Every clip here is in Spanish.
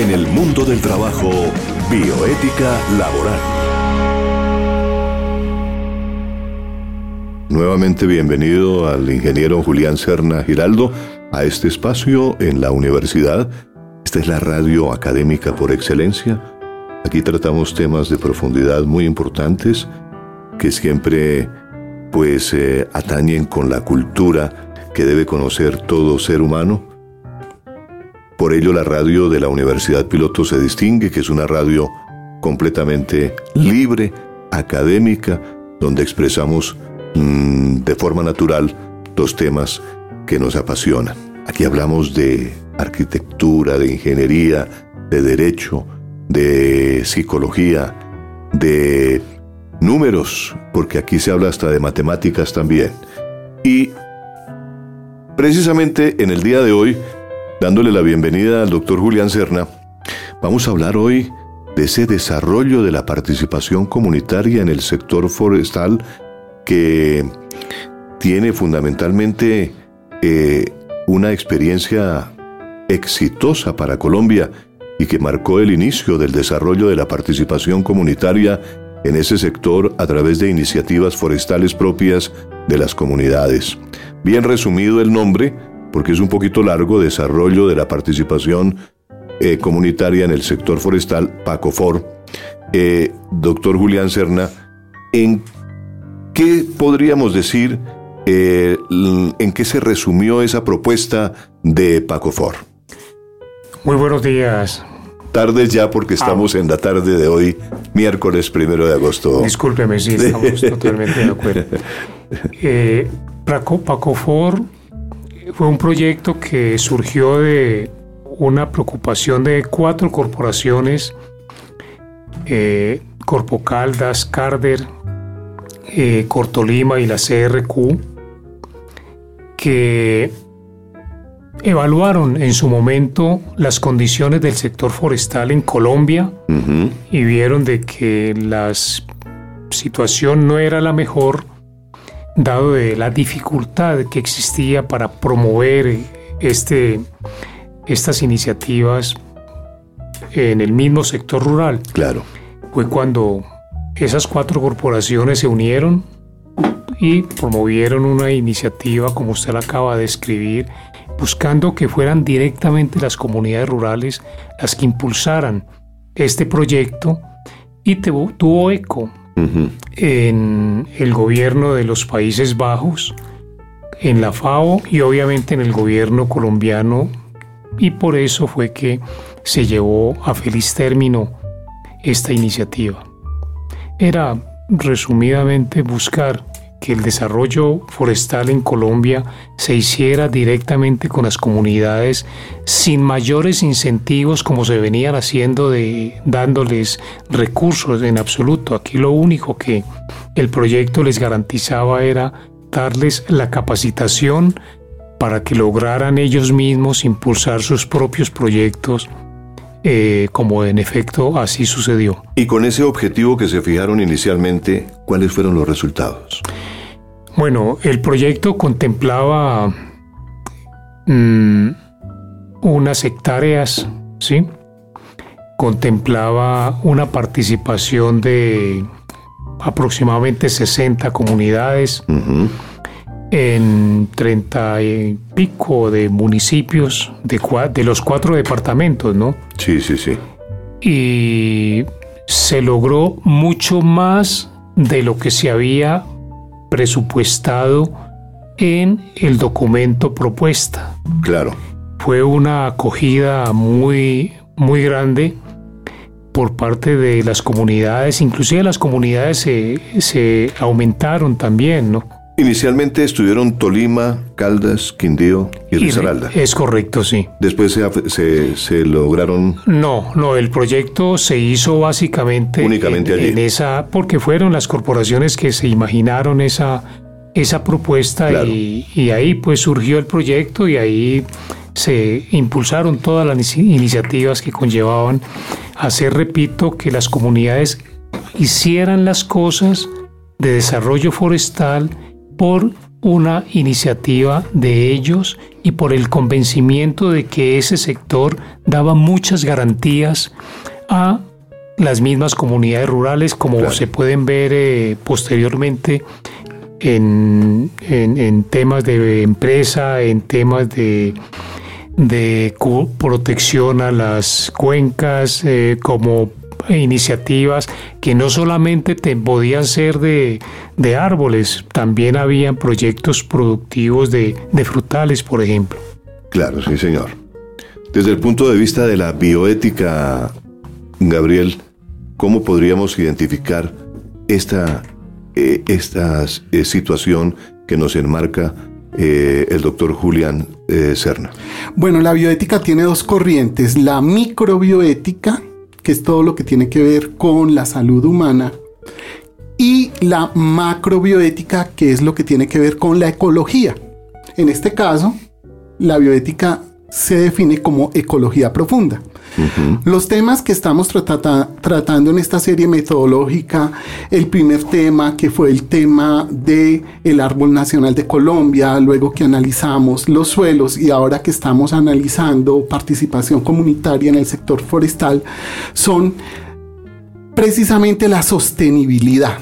En el mundo del trabajo, bioética laboral. Nuevamente bienvenido al ingeniero Julián Serna Giraldo a este espacio en la universidad. Esta es la radio académica por excelencia. Aquí tratamos temas de profundidad muy importantes que siempre pues eh, atañen con la cultura que debe conocer todo ser humano. Por ello la radio de la Universidad Piloto se distingue, que es una radio completamente libre, académica, donde expresamos Mm, de forma natural dos temas que nos apasionan. Aquí hablamos de arquitectura, de ingeniería, de derecho, de psicología, de números, porque aquí se habla hasta de matemáticas también. Y precisamente en el día de hoy, dándole la bienvenida al doctor Julián Serna, vamos a hablar hoy de ese desarrollo de la participación comunitaria en el sector forestal que tiene fundamentalmente eh, una experiencia exitosa para Colombia y que marcó el inicio del desarrollo de la participación comunitaria en ese sector a través de iniciativas forestales propias de las comunidades. Bien resumido el nombre, porque es un poquito largo, desarrollo de la participación eh, comunitaria en el sector forestal, PACOFOR. Eh, doctor Julián Serna, ¿en ¿Qué podríamos decir eh, en qué se resumió esa propuesta de Paco For? Muy buenos días. Tardes ya porque estamos en la tarde de hoy, miércoles primero de agosto. Discúlpeme, sí, estamos totalmente de acuerdo. Paco, For fue un proyecto que surgió de una preocupación de cuatro corporaciones, eh, Corpo Caldas, Carder, eh, Cortolima y la CRQ, que evaluaron en su momento las condiciones del sector forestal en Colombia y vieron de que la situación no era la mejor dado de la dificultad que existía para promover este, estas iniciativas en el mismo sector rural. Claro. Fue cuando esas cuatro corporaciones se unieron y promovieron una iniciativa, como usted la acaba de describir, buscando que fueran directamente las comunidades rurales las que impulsaran este proyecto y tuvo eco en el gobierno de los Países Bajos, en la FAO y obviamente en el gobierno colombiano. Y por eso fue que se llevó a feliz término esta iniciativa. Era resumidamente buscar que el desarrollo forestal en Colombia se hiciera directamente con las comunidades sin mayores incentivos como se venían haciendo de dándoles recursos en absoluto. Aquí lo único que el proyecto les garantizaba era darles la capacitación para que lograran ellos mismos impulsar sus propios proyectos eh, como en efecto así sucedió. Y con ese objetivo que se fijaron inicialmente, ¿cuáles fueron los resultados? Bueno, el proyecto contemplaba mm, unas hectáreas, ¿sí? Contemplaba una participación de aproximadamente 60 comunidades en treinta y pico de municipios de, de los cuatro departamentos, ¿no? Sí, sí, sí. Y se logró mucho más de lo que se había presupuestado en el documento propuesta. Claro. Fue una acogida muy, muy grande por parte de las comunidades, inclusive las comunidades se, se aumentaron también, ¿no? Inicialmente estuvieron Tolima, Caldas, Quindío y Risaralda. Es correcto, sí. Después se, se, lograron... No, no, el proyecto se hizo básicamente... Únicamente en, allí. En esa, porque fueron las corporaciones que se imaginaron esa, esa propuesta y, y ahí pues surgió el proyecto y ahí se impulsaron todas las iniciativas que conllevaban hacer, repito, que las comunidades hicieran las cosas de desarrollo forestal por una iniciativa de ellos y por el convencimiento de que ese sector daba muchas garantías a las mismas comunidades rurales, como se pueden ver eh, posteriormente en, temas de empresa, en temas de, de protección a las cuencas, eh, como iniciativas que no solamente te podían ser de, árboles, también habían proyectos productivos de, de frutales, por ejemplo. Claro, sí, señor. Desde el punto de vista de la bioética, Gabriel, ¿cómo podríamos identificar esta, eh, esta eh, situación que nos enmarca eh, el doctor Julián Serna? Bueno, la bioética tiene dos corrientes, la microbioética, que es todo lo que tiene que ver con la salud humana, y la macrobioética, que es lo que tiene que ver con la ecología. En este caso, la bioética se define como ecología profunda. Los temas que estamos tratando en esta serie metodológica, el primer tema que fue el tema de el árbol nacional de Colombia, luego que analizamos los suelos y ahora que estamos analizando participación comunitaria en el sector forestal, son precisamente la sostenibilidad.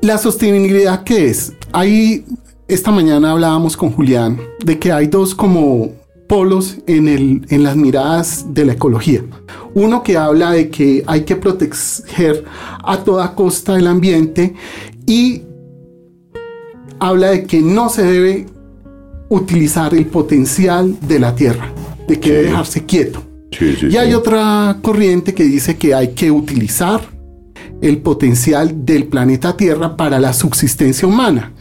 La sostenibilidad qué es? Ahí esta mañana hablábamos con Julián de que hay dos como polos en, el, en las miradas de la ecología. Uno que habla de que hay que proteger a toda costa el ambiente y habla de que no se debe utilizar el potencial de la tierra, de que debe dejarse quieto. y hay otra corriente que dice que hay que utilizar el potencial del planeta Tierra para la subsistencia humana.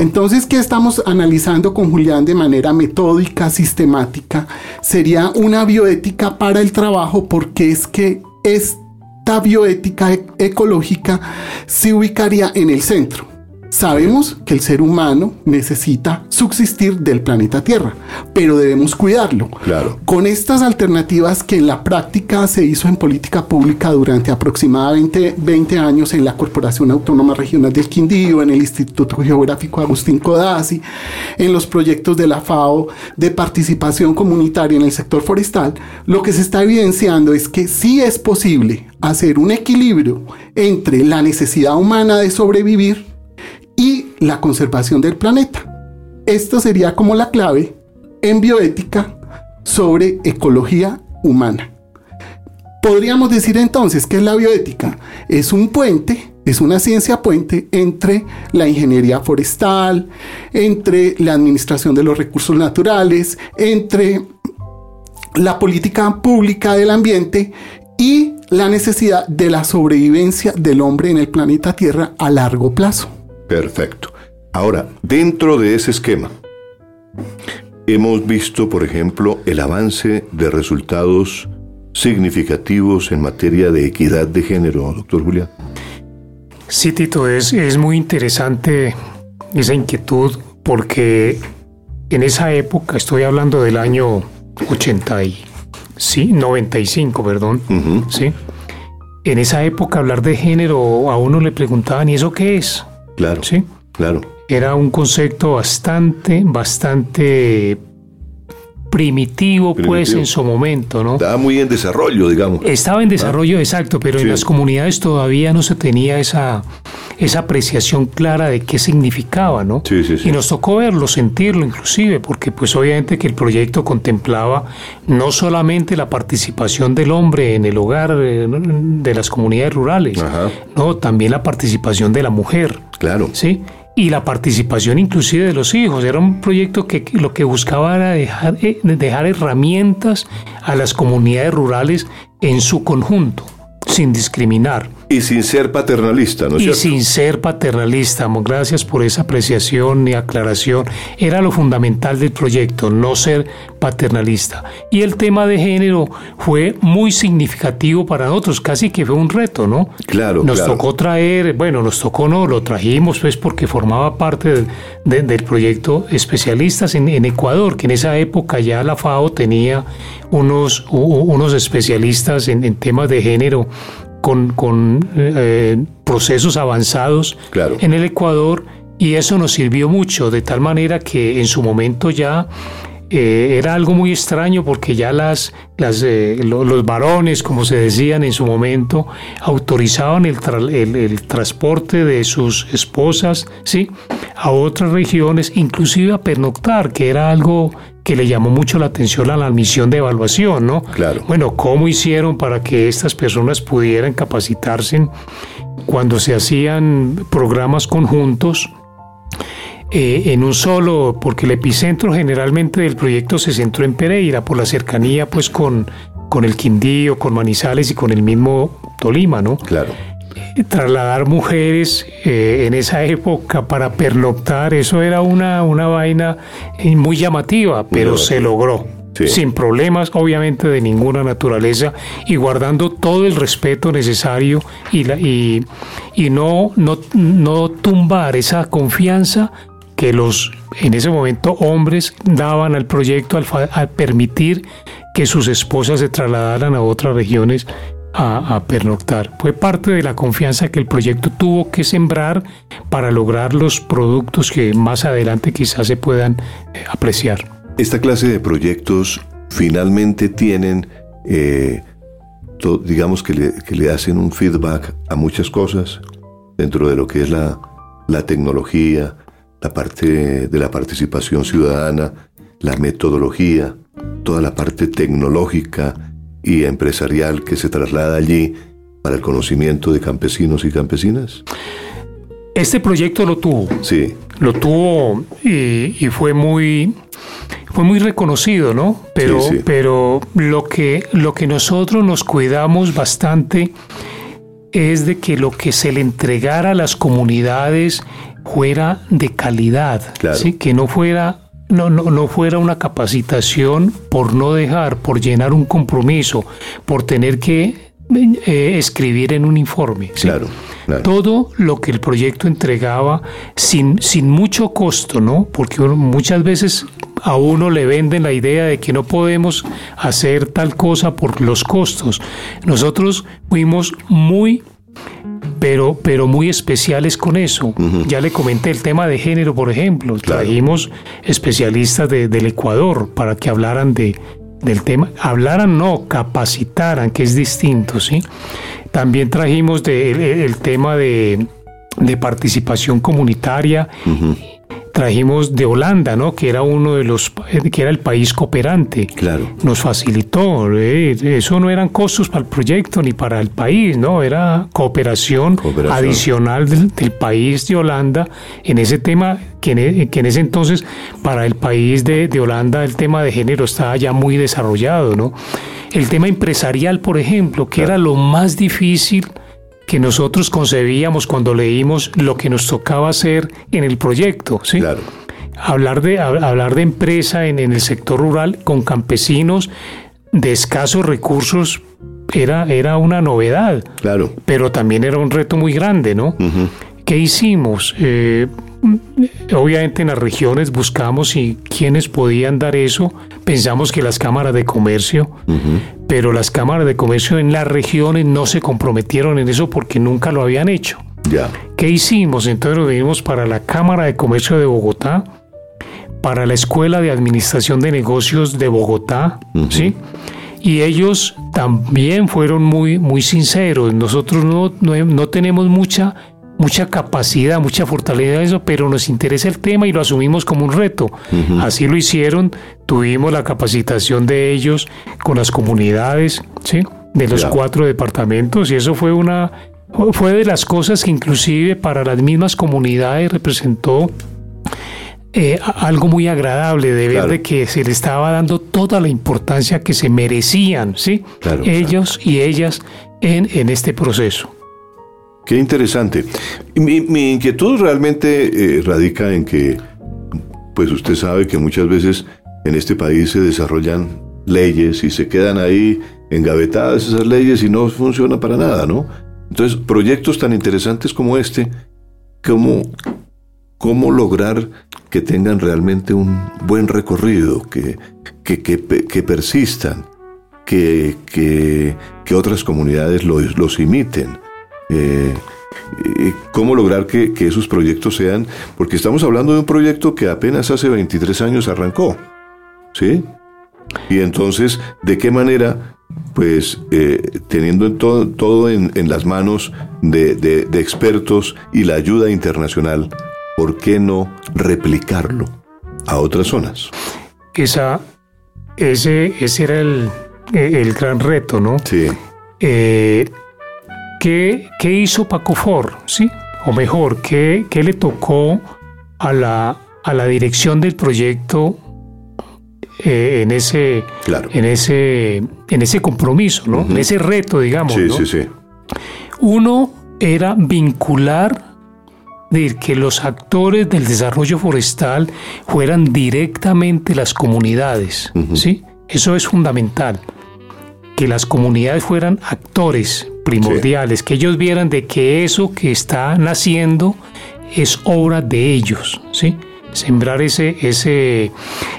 Entonces, ¿qué estamos analizando con Julián de manera metódica, sistemática? Sería una bioética para el trabajo porque es que esta bioética e-, ecológica se ubicaría en el centro Sabemos que el ser humano necesita subsistir del planeta Tierra, pero debemos cuidarlo. Claro. Con estas alternativas que en la práctica se hizo en política pública durante aproximadamente 20 años en la Corporación Autónoma Regional del Quindío, en el Instituto Geográfico Agustín Codazzi, en los proyectos de la FAO de participación comunitaria en el sector forestal, lo que se está evidenciando es que sí es posible hacer un equilibrio entre la necesidad humana de sobrevivir la conservación del planeta. Esto sería como la clave en bioética sobre ecología humana. Podríamos decir entonces que la bioética es un puente, es una ciencia puente entre la ingeniería forestal, entre la administración de los recursos naturales, entre la política pública del ambiente y la necesidad de la sobrevivencia del hombre en el planeta Tierra a largo plazo. Perfecto. Ahora, dentro de ese esquema, hemos visto, por ejemplo, el avance de resultados significativos en materia de equidad de género, doctor Julián. Sí, Tito, es, es muy interesante esa inquietud porque en esa época, estoy hablando del año 80 y, sí, 95, perdón, sí. En esa época hablar de género a uno le preguntaban, ¿y eso qué es? Claro. Sí. Claro. Era un concepto bastante, bastante primitivo, pues en su momento, ¿no? Estaba muy en desarrollo, digamos. Estaba en desarrollo, exacto, pero en las comunidades todavía no se tenía esa, esa apreciación clara de qué significaba, ¿no? Sí, sí, y nos tocó verlo, sentirlo inclusive, porque pues obviamente que el proyecto contemplaba no solamente la participación del hombre en el hogar eh, de las comunidades rurales, no, también la participación de la mujer. Claro. Sí y la participación inclusive de los hijos. Era un proyecto que lo que buscaba era dejar, eh, dejar herramientas a las comunidades rurales en su conjunto sin discriminar. Y sin ser paternalista, ¿no es Y sin ser paternalista. Gracias por esa apreciación y aclaración. Era lo fundamental del proyecto, no ser paternalista. Y el tema de género fue muy significativo para nosotros, casi que fue un reto, ¿no? Claro. Nos tocó traer, bueno, nos tocó no, lo trajimos pues porque formaba parte del proyecto especialistas en, Ecuador, que en esa época ya la FAO tenía unos, unos especialistas en, temas de género con, con eh, procesos avanzados en el Ecuador Y eso nos sirvió mucho, de tal manera que en su momento ya eh, era algo muy extraño porque ya las, las eh, los varones, como se decían en su momento, autorizaban el, el, transporte de sus esposas ¿sí? a otras regiones, inclusive a pernoctar, que era algo que le llamó mucho la atención a la misión de evaluación, ¿no? Claro. Bueno, ¿cómo hicieron para que estas personas pudieran capacitarse cuando se hacían programas conjuntos? Eh, en un solo, porque el epicentro generalmente del proyecto se centró en Pereira por la cercanía pues con, con el Quindío, con Manizales y con el mismo Tolima, ¿no? Claro. Eh, trasladar mujeres eh, en esa época para pernoctar, eso era una, una vaina muy llamativa, pero se logró. sin problemas obviamente de ninguna naturaleza y guardando todo el respeto necesario y, la, y, y no, no, no tumbar esa confianza que los, en ese momento, hombres daban al proyecto al, permitir que sus esposas se trasladaran a otras regiones a, pernoctar. Fue parte de la confianza que el proyecto tuvo que sembrar para lograr los productos que más adelante quizás se puedan eh, apreciar. Esta clase de proyectos finalmente tienen, eh, digamos que le, que le, hacen un feedback a muchas cosas dentro de lo que es la, la tecnología, la parte de la participación ciudadana, la metodología, toda la parte tecnológica y empresarial que se traslada allí para el conocimiento de campesinos y campesinas? Este proyecto lo tuvo. Sí. Lo tuvo y, fue muy fue muy reconocido, ¿no? Pero, pero lo que lo que nosotros nos cuidamos bastante es de que lo que se le entregara a las comunidades fuera de calidad, ¿sí? que no fuera no, no, no, fuera una capacitación por no dejar, por llenar un compromiso, por tener que eh, escribir en un informe. Claro, Todo lo que el proyecto entregaba sin, sin mucho costo, ¿no? Porque muchas veces a uno le venden la idea de que no podemos hacer tal cosa por los costos. Nosotros fuimos muy pero, pero muy especiales con eso. Ya le comenté el tema de género, por ejemplo. Trajimos especialistas del Ecuador para que hablaran de, del tema. Hablaran, no, capacitaran, que es distinto, ¿sí? También trajimos de, el, tema de, de participación comunitaria trajimos de Holanda, ¿no? Que era uno de los, eh, que era el país cooperante. Claro. Nos facilitó. Eh, eso no eran costos para el proyecto ni para el país, ¿no? Era cooperación, adicional del, país de Holanda en ese tema que en, e, que en, ese entonces para el país de, de Holanda el tema de género estaba ya muy desarrollado, ¿no? El tema empresarial, por ejemplo, que era lo más difícil que nosotros concebíamos cuando leímos lo que nos tocaba hacer en el proyecto. ¿sí? Claro. Hablar de, hablar de empresa en, el sector rural con campesinos de escasos recursos era, era una novedad. Claro. Pero también era un reto muy grande, ¿no? ¿Qué hicimos? Eh, obviamente en las regiones buscamos y quiénes podían dar eso. Pensamos que las cámaras de comercio, pero las cámaras de comercio en las regiones no se comprometieron en eso porque nunca lo habían hecho. ¿Qué hicimos? Entonces lo dimos para la Cámara de Comercio de Bogotá, para la Escuela de Administración de Negocios de Bogotá, ¿sí? Y ellos también fueron muy, muy sinceros. Nosotros no, no, no tenemos mucha mucha capacidad, mucha fortaleza eso, pero nos interesa el tema y lo asumimos como un reto. Así lo hicieron, tuvimos la capacitación de ellos con las comunidades, ¿sí? De los cuatro departamentos y eso fue una fue de las cosas que inclusive para las mismas comunidades representó eh, algo muy agradable de ver de que se le estaba dando toda la importancia que se merecían, ¿sí? Ellos y ellas en, en este proceso. Qué interesante. Mi, inquietud realmente eh, radica en que, pues usted sabe que muchas veces en este país se desarrollan leyes y se quedan ahí engavetadas esas leyes y no funcionan para nada, ¿no? Entonces, proyectos tan interesantes como este, ¿cómo, cómo lograr que tengan realmente un buen recorrido, que, que, que, persistan, que, que, otras comunidades los, los imiten? Eh, eh, cómo lograr que, que, esos proyectos sean, porque estamos hablando de un proyecto que apenas hace 23 años arrancó, ¿sí? Y entonces, ¿de qué manera, pues, eh, teniendo todo, todo en, en, las manos de, de, de expertos y la ayuda internacional, ¿por qué no replicarlo a otras zonas? Esa, ese, ese era el, el gran reto, ¿no? Sí. Eh, ¿qué, ¿qué, hizo Paco Ford? ¿sí? O mejor, ¿qué, ¿qué, le tocó a la, a la dirección del proyecto eh, en, ese, claro. en, ese, en ese compromiso, ¿no? Uh -huh. en ese reto, digamos? Sí, ¿no? sí, sí. Uno era vincular de que los actores del desarrollo forestal fueran directamente las comunidades, uh -huh. ¿sí? Eso es fundamental. Que las comunidades fueran actores primordiales, sí. que ellos vieran de que eso que está naciendo es obra de ellos, ¿sí? Sembrar ese, ese,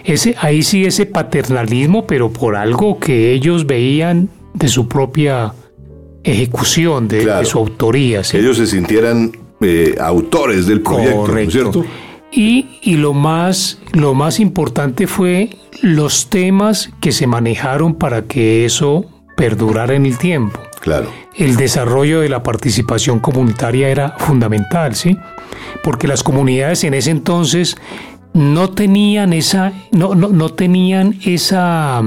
ese, ahí sí ese paternalismo, pero por algo que ellos veían de su propia ejecución, de, claro. de su autoría. ¿sí? Que ellos se sintieran eh, autores del proyecto, Correcto. ¿no es cierto? Y, y, lo, más, lo más importante fue los temas que se manejaron para que eso perdurara en el tiempo. Claro. El desarrollo de la participación comunitaria era fundamental, ¿sí? Porque las comunidades en ese entonces no tenían esa, no, no, no tenían esa,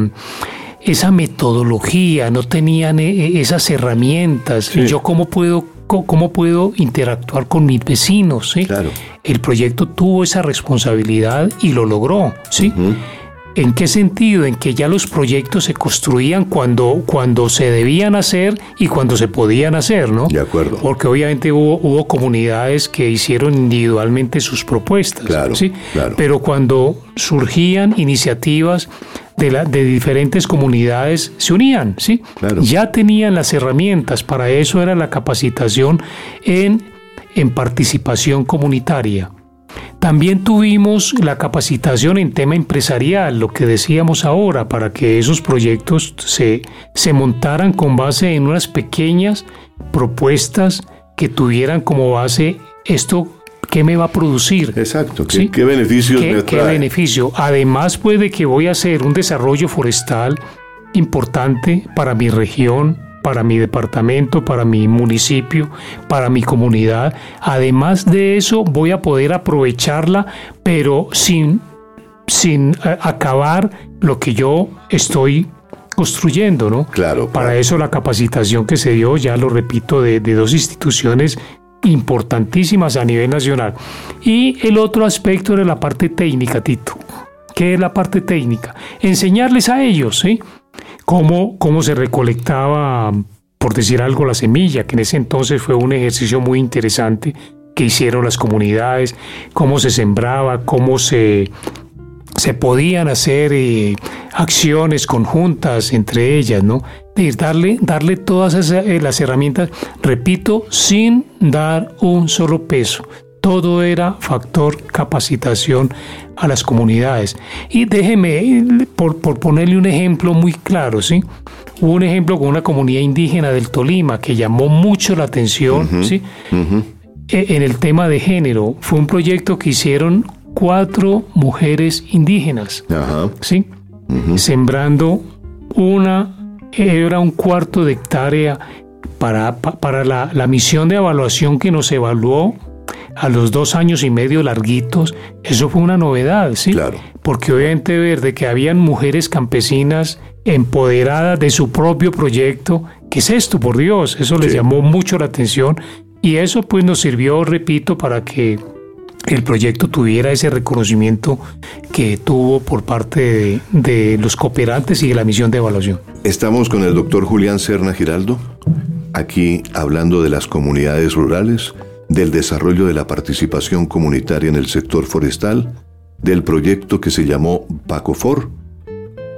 esa metodología, no tenían e, esas herramientas. Sí. Yo cómo puedo cómo puedo interactuar con mis vecinos. ¿sí? Claro. El proyecto tuvo esa responsabilidad y lo logró. ¿sí? Uh -huh. ¿En qué sentido? En que ya los proyectos se construían cuando, cuando se debían hacer y cuando se podían hacer, ¿no? De acuerdo. Porque obviamente hubo, hubo comunidades que hicieron individualmente sus propuestas. Claro, ¿sí? claro. Pero cuando surgían iniciativas de, la, de, diferentes comunidades se unían, ¿sí? Claro. Ya tenían las herramientas, para eso era la capacitación en, en participación comunitaria. También tuvimos la capacitación en tema empresarial, lo que decíamos ahora, para que esos proyectos se, se montaran con base en unas pequeñas propuestas que tuvieran como base esto ¿Qué me va a producir? Exacto. ¿Qué, ¿sí? ¿qué beneficios ¿Qué, me trae? ¿Qué beneficio? Además, puede que voy a hacer un desarrollo forestal importante para mi región, para mi departamento, para mi municipio, para mi comunidad. Además de eso, voy a poder aprovecharla, pero sin, sin acabar lo que yo estoy construyendo, ¿no? Claro. Para claro. eso la capacitación que se dio, ya lo repito, de, de dos instituciones importantísimas a nivel nacional. Y el otro aspecto era la parte técnica, Tito. ¿Qué es la parte técnica? Enseñarles a ellos, ¿sí? Cómo, cómo se recolectaba, por decir algo, la semilla, que en ese entonces fue un ejercicio muy interesante que hicieron las comunidades, cómo se sembraba, cómo se, se podían hacer eh, acciones conjuntas entre ellas, ¿no? Darle, darle todas eh, las herramientas, repito, sin dar un solo peso. Todo era factor capacitación a las comunidades. Y déjeme, por, por ponerle un ejemplo muy claro, ¿sí? Hubo un ejemplo con una comunidad indígena del Tolima que llamó mucho la atención, ¿sí? E- En el tema de género. Fue un proyecto que hicieron cuatro mujeres indígenas. ¿sí? Sembrando una, era un cuarto de hectárea para, pa- para la, la misión de evaluación que nos evaluó a los dos años y medio larguitos, eso fue una novedad, ¿sí? Claro. Porque obviamente ver de que habían mujeres campesinas empoderadas de su propio proyecto, ¿qué es esto, por Dios? Eso les Sí. llamó mucho la atención y eso pues nos sirvió, repito, para que el proyecto tuviera ese reconocimiento que tuvo por parte de, de los cooperantes y de la misión de evaluación. Estamos con el doctor Julián Serna Giraldo, aquí hablando de las comunidades rurales, del desarrollo de la participación comunitaria en el sector forestal, del proyecto que se llamó Pacofor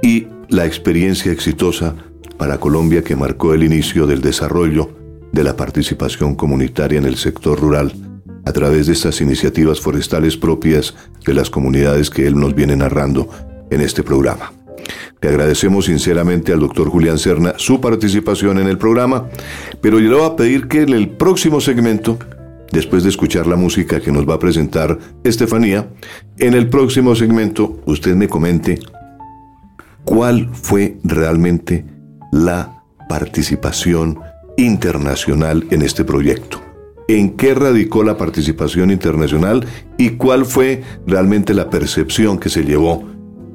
y la experiencia exitosa para Colombia que marcó el inicio del desarrollo de la participación comunitaria en el sector rural a través de estas iniciativas forestales propias de las comunidades que él nos viene narrando en este programa. Le agradecemos sinceramente al doctor Julián Serna su participación en el programa, pero yo le voy a pedir que en el próximo segmento, después de escuchar la música que nos va a presentar Estefanía, en el próximo segmento usted me comente cuál fue realmente la participación internacional en este proyecto. ¿En qué radicó la participación internacional y cuál fue realmente la percepción que se llevó,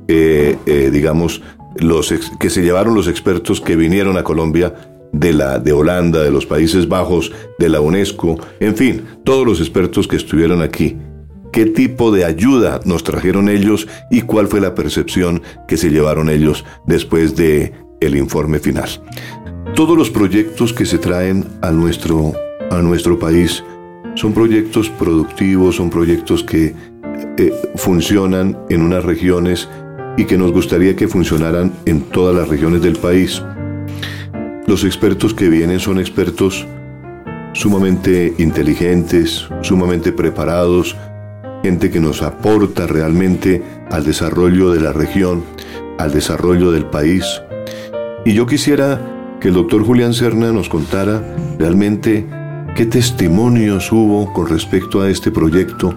eh, eh, digamos, los que se llevaron los expertos que vinieron a Colombia de la de Holanda, de los Países Bajos, de la UNESCO, en fin, todos los expertos que estuvieron aquí. ¿Qué tipo de ayuda nos trajeron ellos y cuál fue la percepción que se llevaron ellos después de el informe final? Todos los proyectos que se traen a nuestro, a nuestro país son proyectos productivos, son proyectos que eh, funcionan en unas regiones y que nos gustaría que funcionaran en todas las regiones del país. Los expertos que vienen son expertos sumamente inteligentes, sumamente preparados, gente que nos aporta realmente al desarrollo de la región, al desarrollo del país. Y yo quisiera que el doctor Julián Serna nos contara realmente qué testimonios hubo con respecto a este proyecto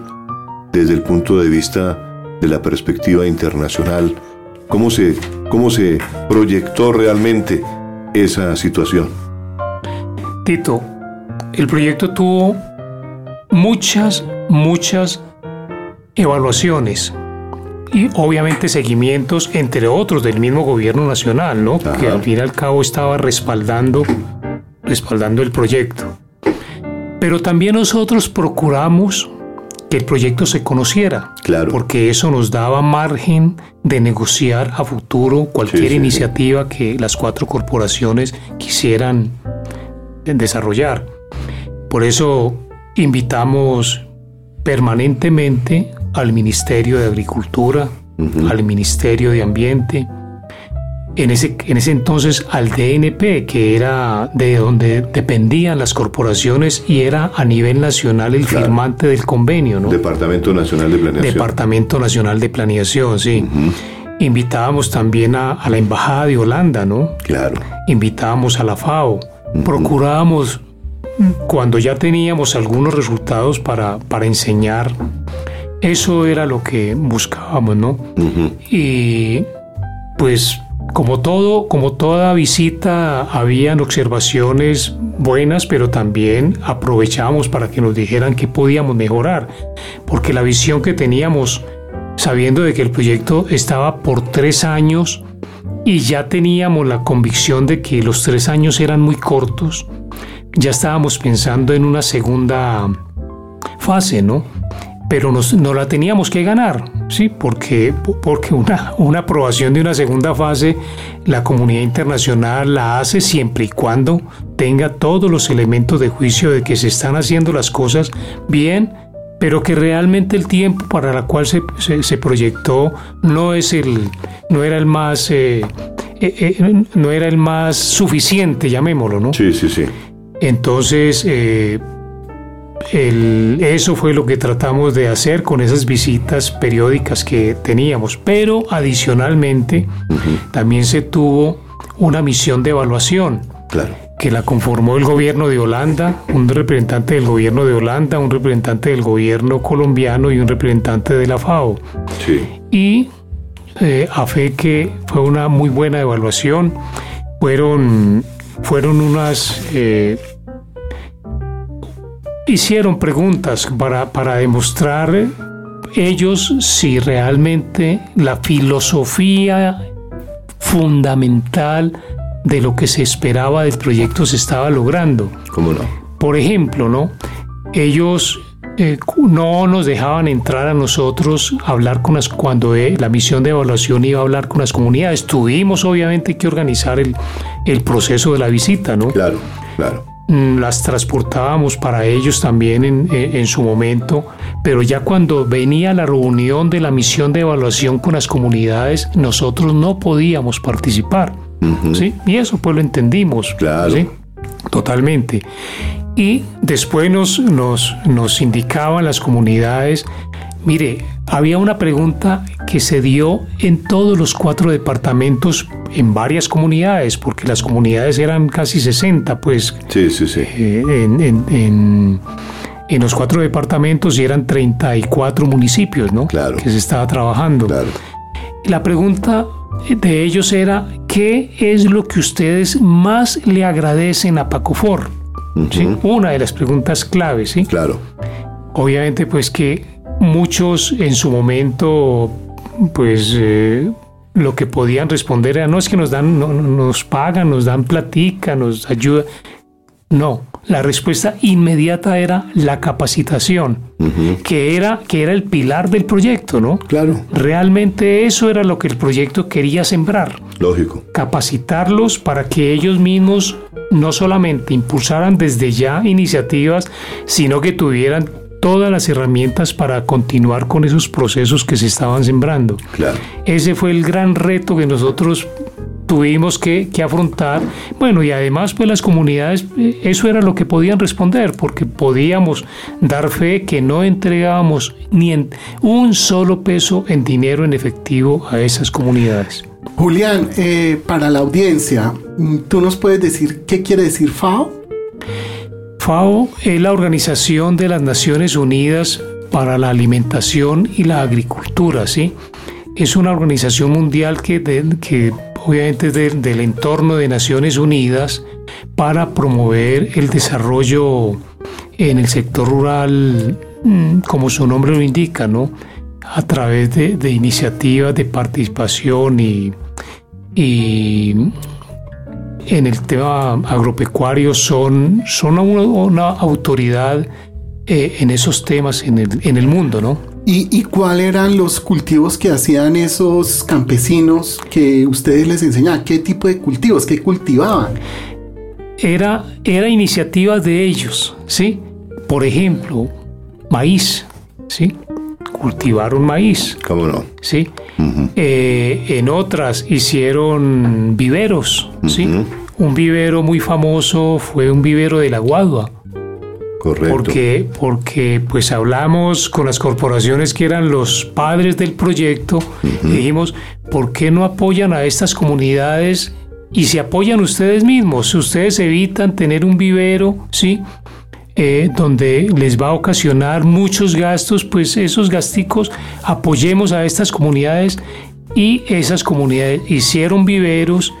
desde el punto de vista de la perspectiva internacional, cómo se, cómo se proyectó realmente esa situación. Tito, el proyecto tuvo muchas, muchas evaluaciones y obviamente seguimientos, entre otros, del mismo gobierno nacional, ¿no? Que al fin y al cabo estaba respaldando, respaldando el proyecto. Pero también nosotros procuramos que el proyecto se conociera, claro. porque eso nos daba margen de negociar a futuro cualquier iniciativa que las cuatro corporaciones quisieran desarrollar. Por eso invitamos permanentemente al Ministerio de Agricultura, al Ministerio de Ambiente, en ese, en ese entonces al DNP, que era de donde dependían las corporaciones y era a nivel nacional el firmante del convenio, ¿no? Departamento Nacional de Planeación. Departamento Nacional de Planeación, sí. Invitábamos también a, la Embajada de Holanda, ¿no? Claro. Invitábamos a la FAO. Procurábamos, cuando ya teníamos algunos resultados para, para enseñar, eso era lo que buscábamos, ¿no? Y pues como todo, como toda visita, habían observaciones buenas, pero también aprovechábamos para que nos dijeran qué podíamos mejorar, porque la visión que teníamos, sabiendo de que el proyecto estaba por tres años y ya teníamos la convicción de que los tres años eran muy cortos, ya estábamos pensando en una segunda fase, ¿no? Pero nos, la teníamos que ganar, ¿sí? Porque, porque una, una aprobación de una segunda fase la comunidad internacional la hace siempre y cuando tenga todos los elementos de juicio de que se están haciendo las cosas bien, pero que realmente el tiempo para la cual se, se, proyectó no es el no era el más eh, eh, eh, no era el más suficiente llamémoslo no sí sí sí entonces eso fue lo que tratamos de hacer con esas visitas periódicas que teníamos, pero adicionalmente también se tuvo una misión de evaluación. Que la conformó el gobierno de Holanda, un representante del gobierno de Holanda, un representante del gobierno colombiano y un representante de la FAO. Y eh, a fe que fue una muy buena evaluación. Fueron, fueron unas eh, hicieron preguntas para, para demostrar ellos si realmente la filosofía fundamental de lo que se esperaba del proyecto se estaba logrando. ¿Cómo no? Por ejemplo, ¿no? Ellos eh, no nos dejaban entrar a nosotros a hablar con las cuando eh, la misión de evaluación iba a hablar con las comunidades. Tuvimos obviamente que organizar el, el proceso de la visita, ¿no? Claro, claro. Mm, las transportábamos para ellos también en, su momento, pero ya cuando venía la reunión de la misión de evaluación con las comunidades, nosotros no podíamos participar. ¿sí? Y eso pues lo entendimos. Claro. Totalmente. Y después nos, nos, nos indicaban las comunidades, mire, había una pregunta que se dio en todos los cuatro departamentos, en varias comunidades, porque las comunidades eran casi 60, pues. Sí, sí, sí. eh, en, en- en- en los cuatro departamentos y eran 34 municipios, ¿no? Claro. Que se estaba trabajando. Claro. La pregunta de ellos era, ¿qué es lo que ustedes más le agradecen a Pacofor? ¿Sí? Una de las preguntas claves, ¿sí? Claro. Obviamente, pues que muchos en su momento, pues eh, lo que podían responder era, no es que nos dan, no, no- nos pagan, nos dan platica, nos ayuda. No, la respuesta inmediata era la capacitación, que, era, que era el pilar del proyecto, ¿no? Claro. Realmente eso era lo que el proyecto quería sembrar Lógico. capacitarlos para que ellos mismos no solamente impulsaran desde ya iniciativas, sino que tuvieran todas las herramientas para continuar con esos procesos que se estaban sembrando. Claro. Ese fue el gran reto que nosotros tuvimos que, que afrontar. Bueno, y además pues las comunidades, eh, eso era lo que podían responder, porque podíamos dar fe que no entregábamos ni en un solo peso en dinero en efectivo a esas comunidades. Julián, eh, para la audiencia, ¿tú nos puedes decir qué quiere decir FAO? FAO es la Organización de las Naciones Unidas para la Alimentación y la Agricultura, ¿sí? Es una organización mundial que, que obviamente es del entorno de Naciones Unidas para promover el desarrollo en el sector rural, mm, como su nombre lo indica, ¿no? A través de, de iniciativas de participación y, y en el tema agropecuario son, son una, una autoridad eh, en esos temas en el, en el mundo, ¿no? ¿Y, y cuáles eran los cultivos que hacían esos campesinos que ustedes les enseñaban? ¿Qué tipo de cultivos? ¿Qué cultivaban? Era, era iniciativa de ellos, ¿sí? Por ejemplo, maíz, ¿sí? Cultivaron maíz, ¿Cómo no? ¿sí? Eh, en otras hicieron viveros, ¿sí? Un vivero muy famoso fue un vivero de la Guadua. Correcto. Porque, porque pues hablamos con las corporaciones que eran los padres del proyecto y dijimos, ¿por qué no apoyan a estas comunidades y se apoyan ustedes mismos? Si ustedes evitan tener un vivero, ¿sí? Eh, donde les va a ocasionar muchos gastos, pues esos gasticos apoyemos a estas comunidades y esas comunidades hicieron viveros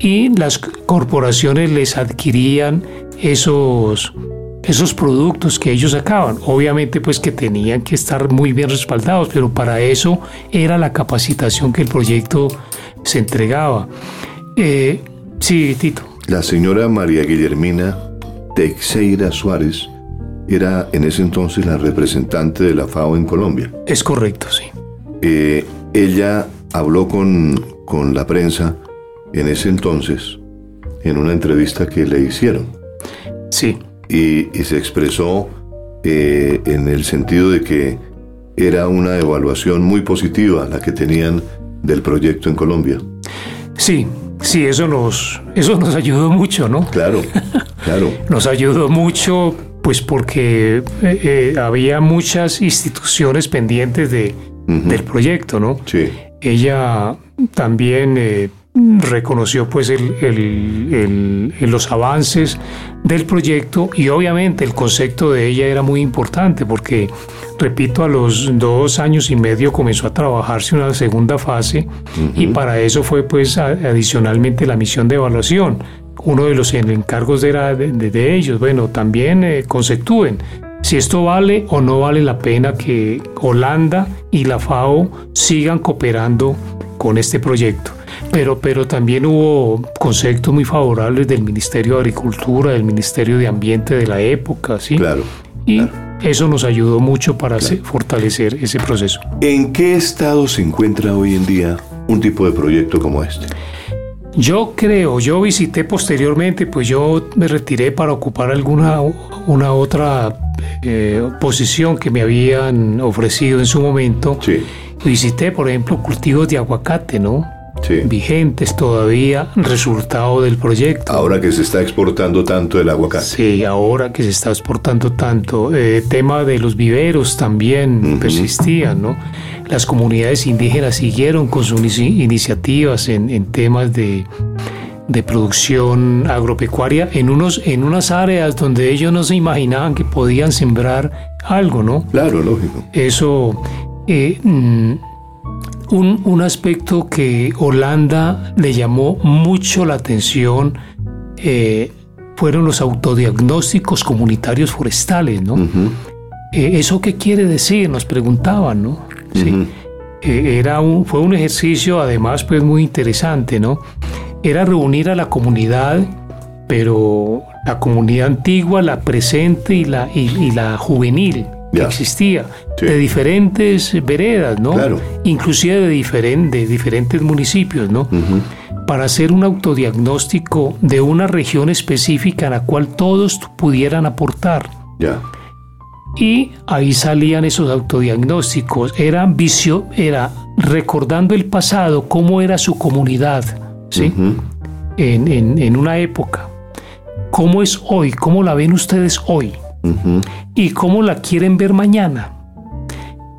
y las corporaciones les adquirían esos, esos productos que ellos sacaban. Obviamente pues que tenían que estar muy bien respaldados, pero para eso era la capacitación que el proyecto se entregaba. Eh, sí, Tito. La señora María Guillermina Teixeira Suárez era en ese entonces la representante de la FAO en Colombia. Es correcto, sí. Eh, ella habló con, con la prensa en ese entonces en una entrevista que le hicieron Sí, y, y se expresó eh, en el sentido de que era una evaluación muy positiva la que tenían del proyecto en Colombia. sí, sí, eso nos, eso nos ayudó mucho, ¿no? Claro, claro. Nos ayudó mucho, pues porque eh, eh, había muchas instituciones pendientes de, del proyecto, ¿no? Sí, Ella también eh, reconoció pues el- el- el- el- los avances del proyecto y obviamente el concepto de ella era muy importante porque, repito, a los dos años y medio comenzó a trabajarse una segunda fase y para eso fue pues adicionalmente la misión de evaluación. Uno de los encargos era de, de- de ellos, bueno, también eh, conceptúen si esto vale o no vale la pena que Holanda y la FAO sigan cooperando con este proyecto. Pero, pero también hubo conceptos muy favorables del Ministerio de Agricultura, del Ministerio de Ambiente de la época, ¿sí? claro. Y eso nos ayudó mucho para fortalecer ese proceso. ¿En qué estado se encuentra hoy en día un tipo de proyecto como este? Yo creo, yo visité posteriormente, pues yo me retiré para ocupar alguna una otra eh, posición que me habían ofrecido en su momento. Sí, Visité, por ejemplo, cultivos de aguacate, ¿no? Sí. vigentes todavía, resultado del proyecto. Ahora que se está exportando tanto el aguacate. Sí, ahora que se está exportando tanto, eh, tema de los viveros también Ujú. persistían, ¿no? Las comunidades indígenas siguieron con sus inici- iniciativas en, en temas de, de producción agropecuaria en, unos, en unas áreas donde ellos no se imaginaban que podían sembrar algo, ¿no? Claro, lógico. Eso, eh, mm, un, un aspecto que Holanda le llamó mucho la atención eh, fueron los autodiagnósticos comunitarios forestales, ¿no? Eh, ¿Eso qué quiere decir? Nos preguntaban, ¿no? Sí. Eh, era un, fue un ejercicio además pues muy interesante, ¿no? Era reunir a la comunidad, pero la comunidad antigua, la presente y la, y, y la juvenil que existía, Sí. de diferentes veredas, ¿no? Claro. Inclusive de, diferen- de diferentes municipios, ¿no? Para hacer un autodiagnóstico de una región específica a la cual todos pudieran aportar. Ya. Y ahí salían esos autodiagnósticos. Era vicio, era recordando el pasado, cómo era su comunidad, ¿sí? En, en- en una época. ¿Cómo es hoy? ¿Cómo la ven ustedes hoy? ¿Y cómo la quieren ver mañana?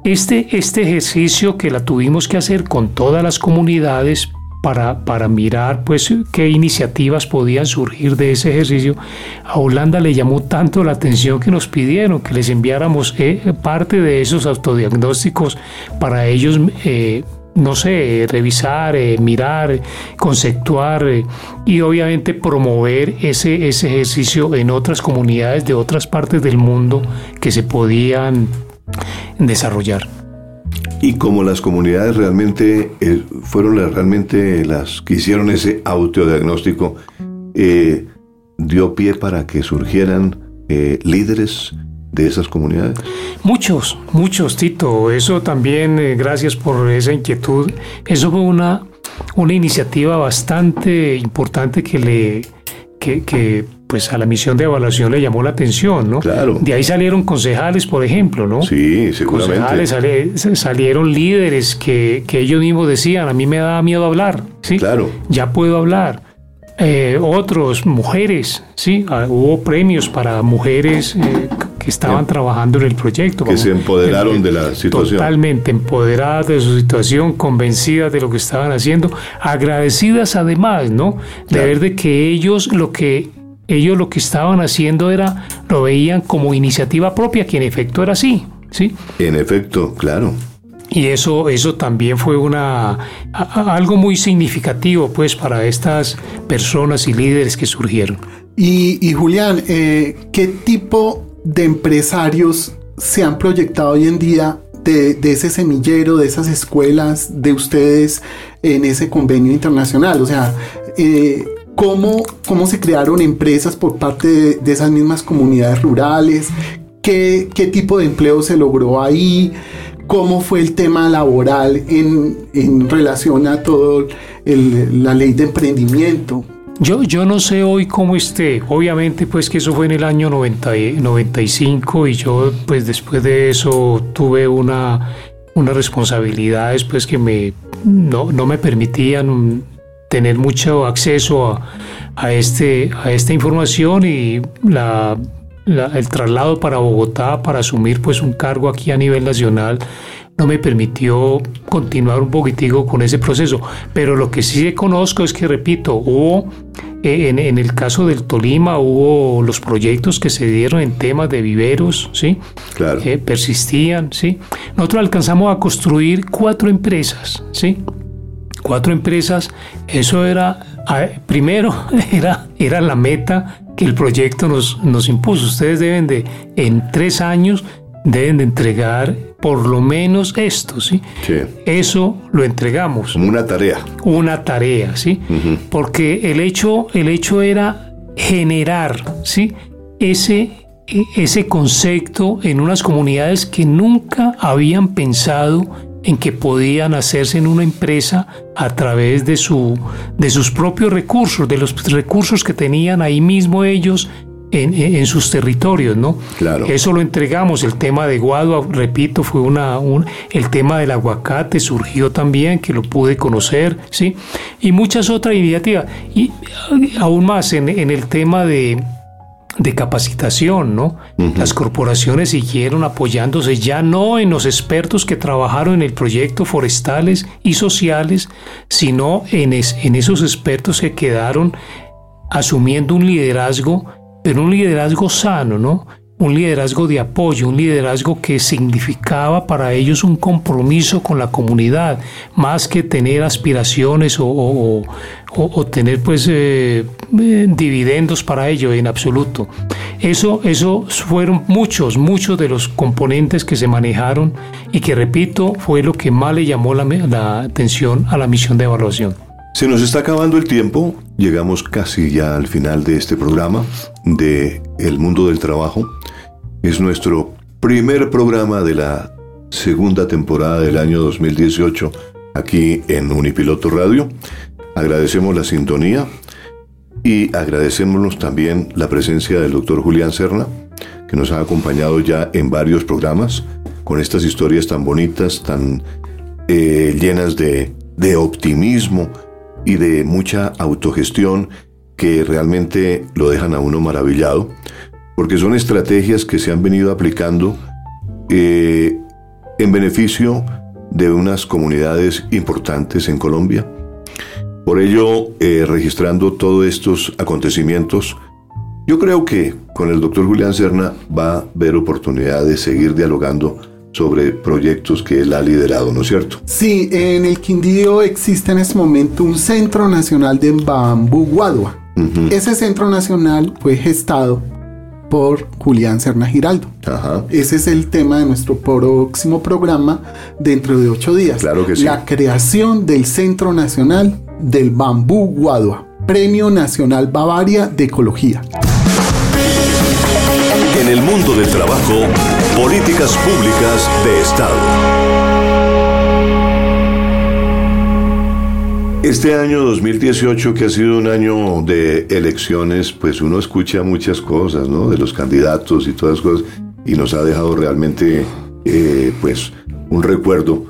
Este, este ejercicio que la tuvimos que hacer con todas las comunidades para, para mirar pues qué iniciativas podían surgir de ese ejercicio, a Holanda le llamó tanto la atención que nos pidieron que les enviáramos eh, parte de esos autodiagnósticos para ellos, eh, no sé, revisar, eh, mirar, conceptuar eh, y obviamente promover ese, ese ejercicio en otras comunidades de otras partes del mundo que se podían desarrollar. Y como las comunidades realmente eh, fueron las, realmente las que hicieron ese autodiagnóstico, dio pie para que surgieran líderes de esas comunidades. Muchos, muchos, Tito. Eso también, eh, gracias por esa inquietud. Eso fue una, una iniciativa bastante importante que le que, que, pues a la misión de evaluación le llamó la atención, ¿no? Claro. De ahí salieron concejales, por ejemplo, ¿no? Sí, seguramente. Concejales, salieron líderes que, que ellos mismos decían, a mí me da miedo hablar, ¿sí? Claro. Ya puedo hablar. Eh, otros, mujeres, ¿sí? Ah, hubo premios para mujeres eh, que estaban trabajando en el proyecto. Que Vamos, se empoderaron de la situación. Totalmente empoderadas de su situación, convencidas de lo que estaban haciendo, agradecidas además, ¿no? De Claro. ver de que ellos lo que ellos lo que estaban haciendo era lo veían como iniciativa propia, que en efecto era así, ¿sí? En efecto, claro. Y eso, eso también fue una, a- algo muy significativo pues para estas personas y líderes que surgieron. Y, y Julián, eh, ¿qué tipo de empresarios se han proyectado hoy en día de, de ese semillero, de esas escuelas de ustedes en ese convenio internacional? O sea, eh, ¿cómo, ¿cómo se crearon empresas por parte de, esas mismas comunidades rurales? ¿Qué, ¿Qué tipo de empleo se logró ahí? ¿Cómo fue el tema laboral en, en relación a todo el- la ley de emprendimiento? Yo, yo no sé hoy cómo esté. Obviamente, pues que eso fue en el año 90 y- 95 y yo, pues después de eso tuve una, unas responsabilidades, pues que me, no, no me permitían tener mucho acceso a, a este, a esta información y la, la- el traslado para Bogotá para asumir pues un cargo aquí a nivel nacional no me permitió continuar un poquitico con ese proceso. Pero lo que sí conozco es que, repito, hubo, eh, en, en el caso del Tolima, hubo los proyectos que se dieron en temas de viveros, ¿sí? Claro. Eh, persistían, ¿sí? Nosotros alcanzamos a construir cuatro empresas, ¿sí? Cuatro empresas, eso era, primero, era, era la meta que el proyecto nos, nos impuso. Ustedes deben de, en tres años, deben de entregar por lo menos esto, ¿sí? Sí. Eso lo entregamos Como una tarea. una tarea, ¿sí? Porque el hecho, el hecho era generar, ¿sí? Ese, e- ese concepto en unas comunidades que nunca habían pensado en que podían hacerse en una empresa a través de, su, de sus propios recursos, de los recursos que tenían ahí mismo ellos en, sus territorios, ¿no? Claro. Eso lo entregamos. El tema de Guadua, repito, fue una, un, el tema del aguacate surgió también, que lo pude conocer, ¿sí? Y muchas otras iniciativas. Y aún más en, en el tema de, de capacitación, ¿no? Las corporaciones siguieron apoyándose ya no en los expertos que trabajaron en el proyecto forestales y sociales, sino en, en esos expertos que quedaron asumiendo un liderazgo pero un liderazgo sano, ¿no? Un liderazgo de apoyo, un liderazgo que significaba para ellos un compromiso con la comunidad, más que tener aspiraciones o, tener pues eh, eh, dividendos para ello en absoluto. Eso, eso fueron muchos, muchos de los componentes que se manejaron y que repito fue lo que más le llamó la atención a la misión de evaluación. Se nos está acabando el tiempo, llegamos casi ya al final de este programa de El Mundo del Trabajo. Es nuestro primer programa de la segunda temporada del año 2018 aquí en Unipiloto Radio. Agradecemos la sintonía y agradecemos también la presencia del doctor Julián Serna, que nos ha acompañado ya en varios programas con estas historias tan bonitas, tan eh, llenas de, de optimismo y de mucha autogestión que realmente lo dejan a uno maravillado, porque son estrategias que se han venido aplicando eh, en beneficio de unas comunidades importantes en Colombia. Por ello, eh, registrando todos estos acontecimientos, yo creo que con el doctor Julián Serna va a haber oportunidad de seguir dialogando sobre proyectos que él ha liderado, ¿no es cierto? Sí, en el Quindío existe en este momento un Centro Nacional de Bambú Guadua. Ese Centro Nacional fue gestado por Julián Serna Giraldo. Ese es el tema de nuestro próximo programa dentro de ocho días. Claro que sí. La creación del Centro Nacional del Bambú Guadua, Premio Nacional Bavaria de Ecología. En el mundo del trabajo, políticas públicas de Estado. Este año 2018, que ha sido un año de elecciones, pues uno escucha muchas cosas, ¿no? De los candidatos y todas las cosas, y nos ha dejado realmente, eh, pues, un recuerdo.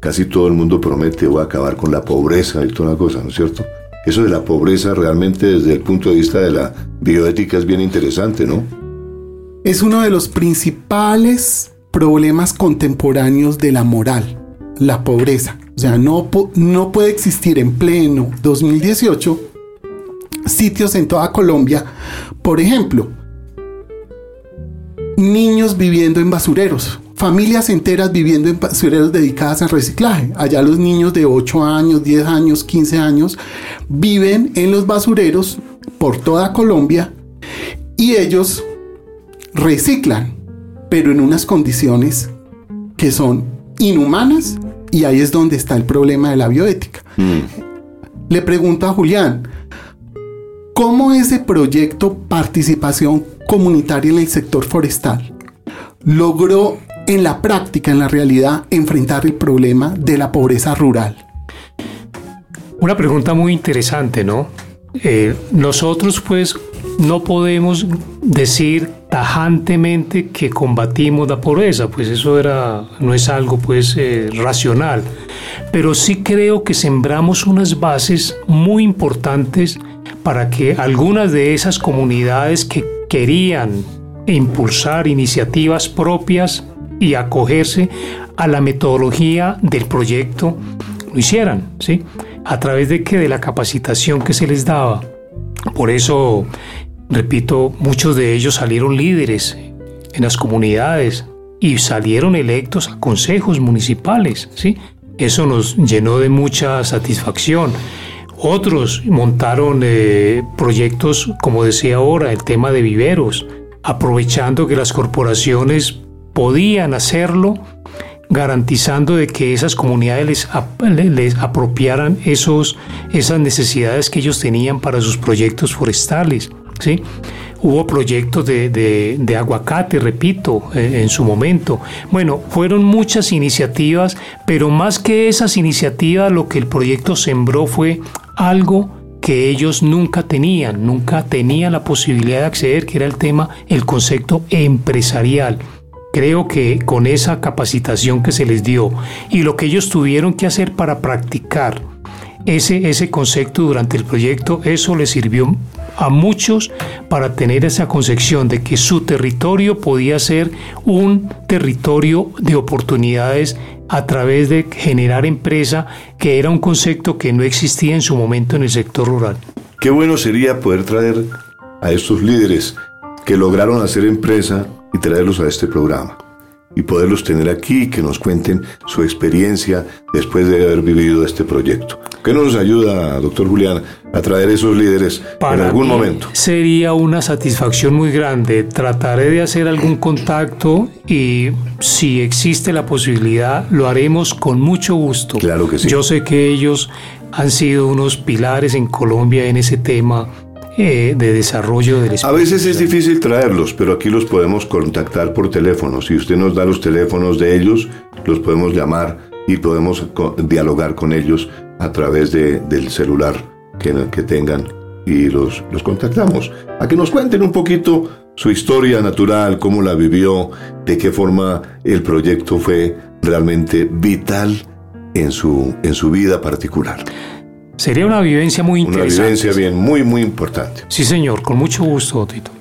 Casi todo el mundo promete voy a acabar con la pobreza y toda la cosa, ¿no es cierto? Eso de la pobreza realmente desde el punto de vista de la bioética es bien interesante, ¿no? Es uno de los principales problemas contemporáneos de la moral, la pobreza. O sea, no, no puede existir en pleno 2018 sitios en toda Colombia, por ejemplo, niños viviendo en basureros, familias enteras viviendo en basureros dedicadas al reciclaje. Allá los niños de 8 años, 10 años, 15 años viven en los basureros por toda Colombia y ellos reciclan, pero en unas condiciones que son inhumanas y ahí es donde está el problema de la bioética. Mm. Le pregunto a Julián, ¿cómo ese proyecto participación comunitaria en el sector forestal logró en la práctica, en la realidad, enfrentar el problema de la pobreza rural? Una pregunta muy interesante, ¿no? Eh, nosotros pues no podemos decir tajantemente que combatimos la pobreza, pues eso era, no es algo pues eh, racional, pero sí creo que sembramos unas bases muy importantes para que algunas de esas comunidades que querían impulsar iniciativas propias y acogerse a la metodología del proyecto lo hicieran, ¿sí? A través de que de la capacitación que se les daba. Por eso Repito, muchos de ellos salieron líderes en las comunidades y salieron electos a consejos municipales, ¿sí? Eso nos llenó de mucha satisfacción. Otros montaron eh, proyectos, como decía ahora, el tema de viveros, aprovechando que las corporaciones podían hacerlo, garantizando de que esas comunidades les, apropiaran esos, esas necesidades que ellos tenían para sus proyectos forestales. ¿sí? Hubo proyectos de, aguacate, repito, eh, en su momento. Bueno, fueron muchas iniciativas, pero más que esas iniciativas, lo que el proyecto sembró fue algo que ellos nunca tenían, nunca tenían la posibilidad de acceder, que era el tema, el concepto empresarial. Creo que con esa capacitación que se les dio y lo que ellos tuvieron que hacer para practicar ese, ese concepto durante el proyecto, eso les sirvió a muchos para tener esa concepción de que su territorio podía ser un territorio de oportunidades a través de generar empresa, que era un concepto que no existía en su momento en el sector rural. Qué bueno sería poder traer a estos líderes que lograron hacer empresa y traerlos a este programa y poderlos tener aquí, que nos cuenten su experiencia después de haber vivido este proyecto. ¿Qué nos ayuda, doctor Julián, a traer esos líderes en algún momento? Sería una satisfacción muy grande. Trataré de hacer algún contacto y si existe la posibilidad, lo haremos con mucho gusto. Claro que sí. Yo sé que ellos han sido unos pilares en Colombia en ese tema eh, de desarrollo del A veces es difícil traerlos, pero aquí los podemos contactar por teléfono. Si usted nos da los teléfonos de ellos, los podemos llamar y podemos dialogar con ellos a través de, del celular que, que tengan y los, los contactamos. A que nos cuenten un poquito su historia natural, cómo la vivió, de qué forma el proyecto fue realmente vital en su, en su vida particular. Sería una vivencia muy interesante. Una vivencia bien, muy, muy importante. Sí, señor, con mucho gusto, Tito.